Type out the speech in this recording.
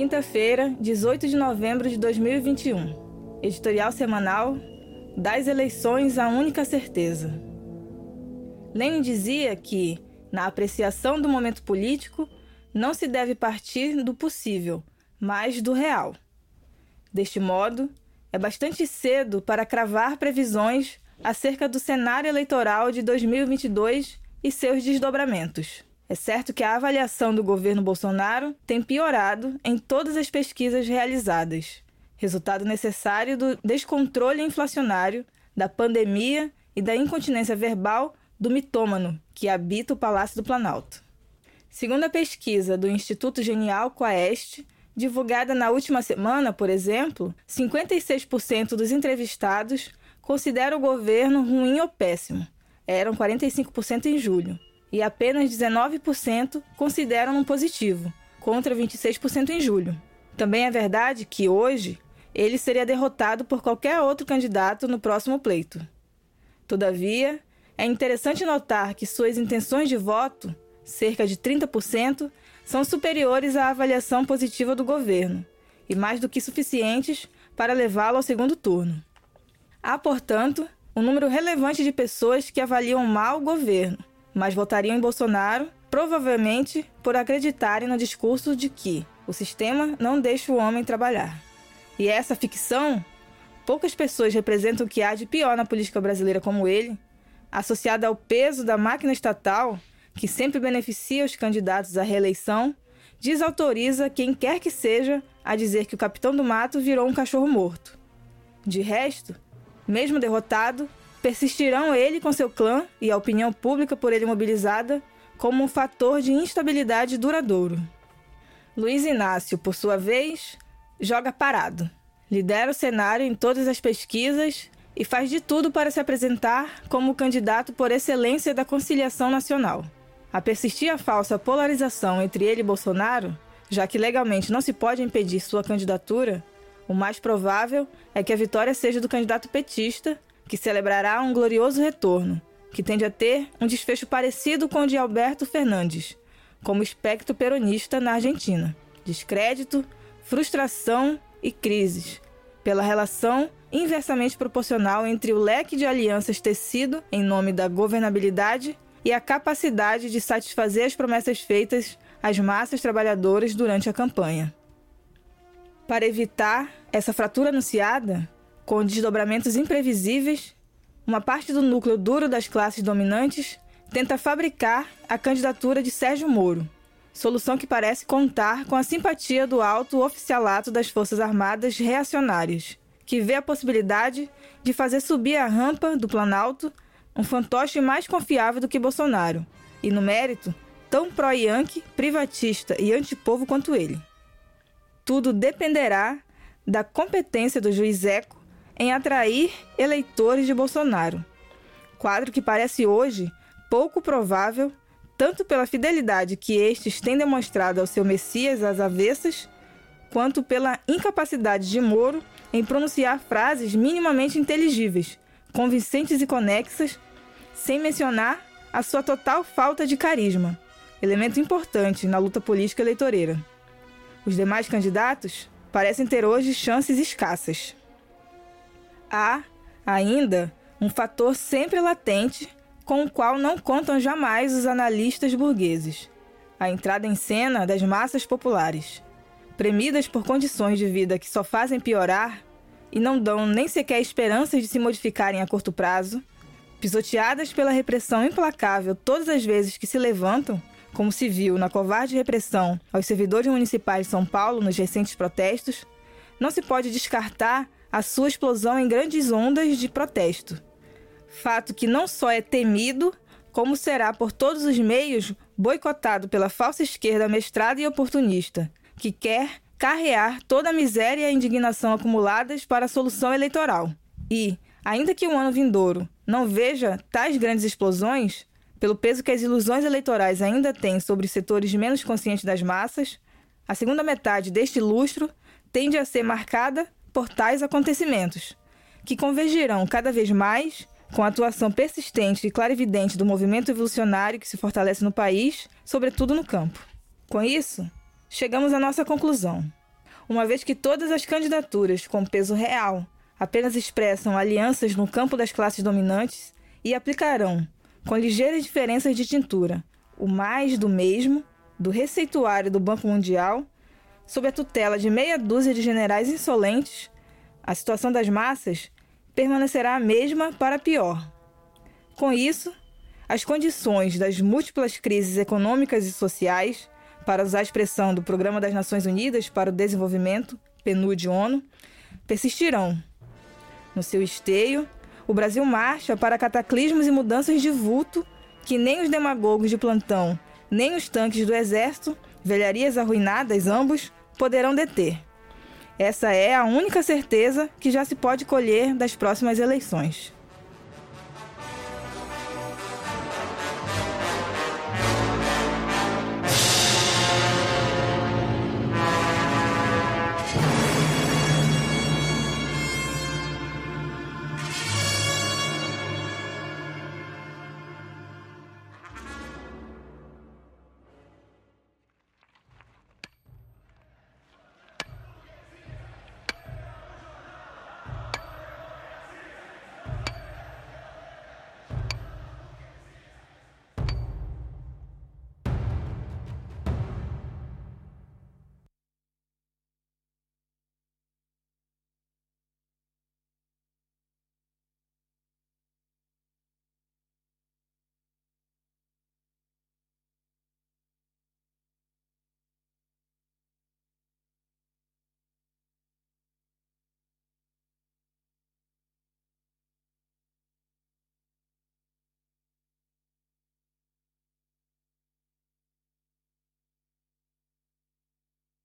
Quinta-feira, 18 de novembro de 2021. Editorial semanal Das eleições a única certeza. Lenin dizia que, na apreciação do momento político, não se deve partir do possível, mas do real. Deste modo, é bastante cedo para cravar previsões acerca do cenário eleitoral de 2022 e seus desdobramentos. É certo que a avaliação do governo Bolsonaro tem piorado em todas as pesquisas realizadas, resultado necessário do descontrole inflacionário, da pandemia e da incontinência verbal do mitômano que habita o Palácio do Planalto. Segundo a pesquisa do Instituto Genial Quaest, divulgada na última semana, por exemplo, 56% dos entrevistados consideram o governo ruim ou péssimo. Eram 45% em julho e apenas 19% consideram um positivo, contra 26% em julho. Também é verdade que hoje ele seria derrotado por qualquer outro candidato no próximo pleito. Todavia, é interessante notar que suas intenções de voto, cerca de 30%, são superiores à avaliação positiva do governo e mais do que suficientes para levá-lo ao segundo turno. Há, portanto, um número relevante de pessoas que avaliam mal o governo mas votariam em Bolsonaro, provavelmente por acreditarem no discurso de que o sistema não deixa o homem trabalhar. E essa ficção, poucas pessoas representam o que há de pior na política brasileira como ele, associada ao peso da máquina estatal, que sempre beneficia os candidatos à reeleição, desautoriza quem quer que seja a dizer que o capitão do mato virou um cachorro morto. De resto, mesmo derrotado, persistirão ele com seu clã e a opinião pública por ele mobilizada como um fator de instabilidade duradouro. Luiz Inácio, por sua vez, joga parado. Lidera o cenário em todas as pesquisas e faz de tudo para se apresentar como o candidato por excelência da conciliação nacional. A persistir a falsa polarização entre ele e Bolsonaro, já que legalmente não se pode impedir sua candidatura, o mais provável é que a vitória seja do candidato petista que celebrará um glorioso retorno, que tende a ter um desfecho parecido com o de Alberto Fernandes, como espectro peronista na Argentina. Descrédito, frustração e crises, pela relação inversamente proporcional entre o leque de alianças tecido em nome da governabilidade e a capacidade de satisfazer as promessas feitas às massas trabalhadoras durante a campanha. Para evitar essa fratura anunciada, com desdobramentos imprevisíveis, uma parte do núcleo duro das classes dominantes tenta fabricar a candidatura de Sérgio Moro, solução que parece contar com a simpatia do alto oficialato das Forças Armadas reacionárias, que vê a possibilidade de fazer subir a rampa do Planalto um fantoche mais confiável do que Bolsonaro, e no mérito, tão pró-Yankee, privatista e antipovo quanto ele. Tudo dependerá da competência do juiz Eco em atrair eleitores de Bolsonaro. Quadro que parece hoje pouco provável, tanto pela fidelidade que estes têm demonstrado ao seu Messias às avessas, quanto pela incapacidade de Moro em pronunciar frases minimamente inteligíveis, convincentes e conexas, sem mencionar a sua total falta de carisma, elemento importante na luta política eleitoreira. Os demais candidatos parecem ter hoje chances escassas. Há, ainda, um fator sempre latente com o qual não contam jamais os analistas burgueses. A entrada em cena das massas populares, premidas por condições de vida que só fazem piorar e não dão nem sequer esperanças de se modificarem a curto prazo, pisoteadas pela repressão implacável todas as vezes que se levantam, como se viu na covarde repressão aos servidores municipais de São Paulo nos recentes protestos, não se pode descartar a sua explosão em grandes ondas de protesto. Fato que não só é temido, como será por todos os meios boicotado pela falsa esquerda mestrada e oportunista, que quer carrear toda a miséria e a indignação acumuladas para a solução eleitoral. E, ainda que o ano vindouro não veja tais grandes explosões, pelo peso que as ilusões eleitorais ainda têm sobre setores menos conscientes das massas, a segunda metade deste lustro tende a ser marcada por tais acontecimentos, que convergirão cada vez mais com a atuação persistente e clarividente do movimento evolucionário que se fortalece no país, sobretudo no campo. Com isso, chegamos à nossa conclusão. Uma vez que todas as candidaturas com peso real apenas expressam alianças no campo das classes dominantes e aplicarão, com ligeiras diferenças de tintura, o mais do mesmo, do receituário do Banco Mundial, sob a tutela de meia dúzia de generais insolentes, a situação das massas permanecerá a mesma para pior. Com isso, as condições das múltiplas crises econômicas e sociais, para usar a expressão do Programa das Nações Unidas para o Desenvolvimento, PNUD-ONU, persistirão. No seu esteio, o Brasil marcha para cataclismos e mudanças de vulto que nem os demagogos de plantão, nem os tanques do exército, velharias arruinadas ambos, poderão deter. Essa é a única certeza que já se pode colher das próximas eleições.